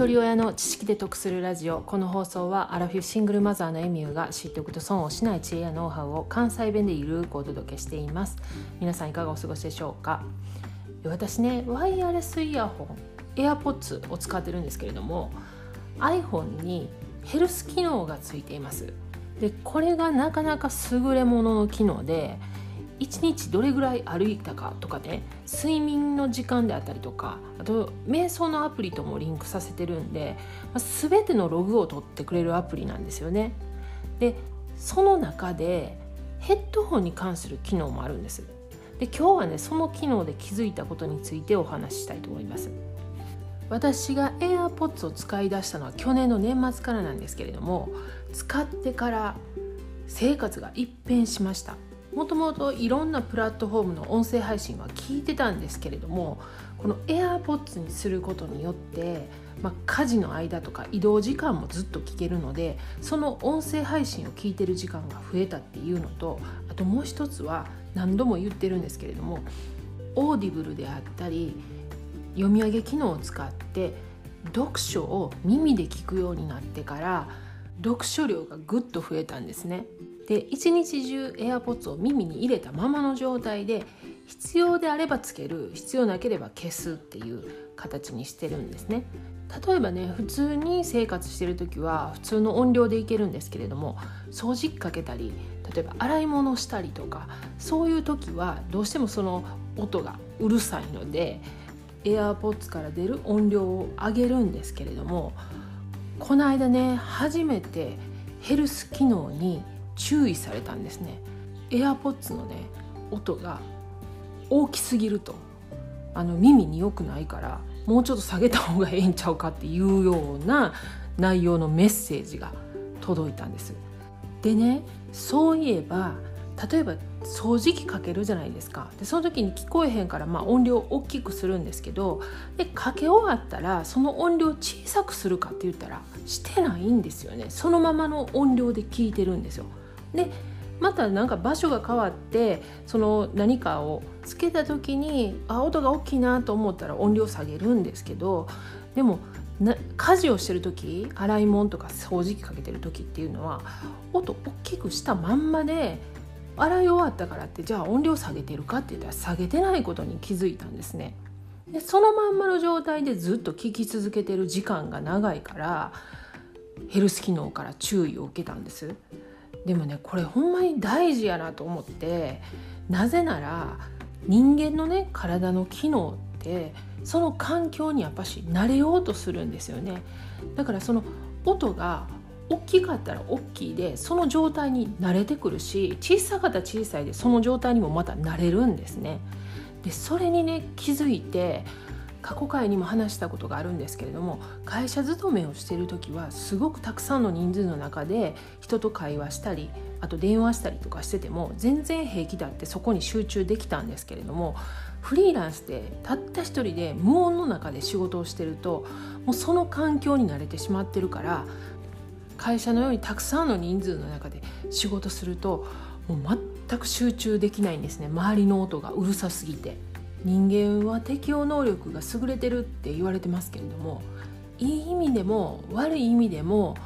一人親の知識で得するラジオこの放送はアラフィフシングルマザーのエミューが知っておくと損をしない知恵やノウハウを関西弁でゆるくお届けしています皆さんいかがお過ごしでしょうか私ねワイヤレスイヤホン AirPods を使ってるんですけれども iPhone にヘルス機能がついていますでこれがなかなか優れものの機能で1日どれぐらい歩いたかとかね睡眠の時間であったりとかあと瞑想のアプリともリンクさせてるんで、ま、全てのログを取ってくれるアプリなんですよね。でその中でヘッドホンに関する機能もあるんです。で今日はねその機能で気づいたことについてお話ししたいと思います。私が AirPods を使い出したのは去年の年末からなんですけれども使ってから生活が一変しましたもともといろんなプラットフォームの音声配信は聞いてたんですけれどもこの AirPods にすることによって、まあ、家事の間とか移動時間もずっと聞けるのでその音声配信を聞いてる時間が増えたっていうのとあともう一つは何度も言ってるんですけれども Audible であったり読み上げ機能を使って読書を耳で聞くようになってから読書量がぐっと増えたんですね。で一日中 AirPods を耳に入れたままの状態で必要であればつける必要なければ消すっていう形にしてるんですね。例えばね普通に生活してる時は普通の音量でいけるんですけれども掃除機かけたり例えば洗い物したりとかそういう時はどうしてもその音がうるさいので AirPods から出る音量を上げるんですけれどもこの間ね初めてヘルス機能に注意されたんですね。AirPods のね音が大きすぎると。あの耳に良くないからもうちょっと下げた方がええんちゃうかっていうような内容のメッセージが届いたんです。でねそういえば例えば掃除機かけるじゃないですか。でその時に聞こえへんからまあ音量大きくするんですけどでかけ終わったらその音量小さくするかって言ったらしてないんですよね。そのままの音量で聞いてるんですよ。でまたなんか場所が変わってその何かをつけた時にあ音が大きいなと思ったら音量下げるんですけどでもな家事をしてる時洗い物とか掃除機かけてる時っていうのは音大きくしたまんまで洗い終わったからってじゃあ音量下げてるかって言ったら下げてないことに気づいたんですね。でそのまんまの状態でずっと聞き続けてる時間が長いからヘルス機能から注意を受けたんです。でもねこれほんまに大事やなと思ってなぜなら人間のね体の機能ってその環境にやっぱし慣れようとするんですよねだからその音が大きかったら大きいでその状態に慣れてくるし小さかったら小さいでその状態にもまた慣れるんですね。でそれにね気づいて過去回にも話したことがあるんですけれども会社勤めをしている時はすごくたくさんの人数の中で人と会話したりあと電話したりとかしてても全然平気だってそこに集中できたんですけれどもフリーランスでたった一人で無音の中で仕事をしてるともうその環境に慣れてしまってるから会社のようにたくさんの人数の中で仕事するともう全く集中できないんですね周りの音がうるさすぎて。人間は適応能力が優れてるって言われてますけれどもいい意味でも悪い意味でも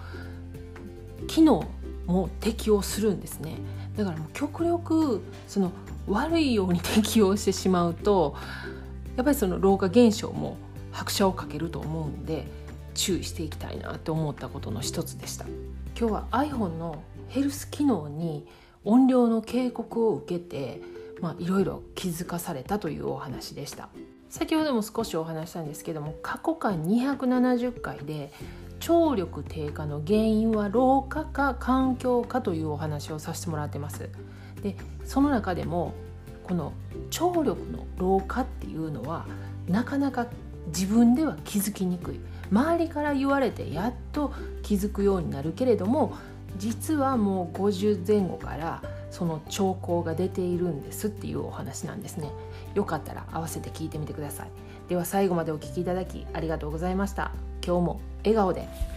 機能も適応するんですねだからもう極力その悪いように適応してしまうとやっぱりその老化現象も拍車をかけると思うんで注意していきたいなと思ったことの一つでした。今日は iPhone のヘルス機能に音量の警告を受けて、いろいろ気づかされたというお話でした。先ほども少しお話したんですけども過去回270回で聴力低下の原因は老化か環境かというお話をさせてもらってます。でその中でもこの聴力の老化っていうのはなかなか自分では気づきにくい。周りから言われてやっと気づくようになるけれども実はもう50前後からその兆候が出ているんですっていうお話なんですね。よかったら合わせて聞いてみてください。では最後までお聴きいただきありがとうございました。今日も笑顔で。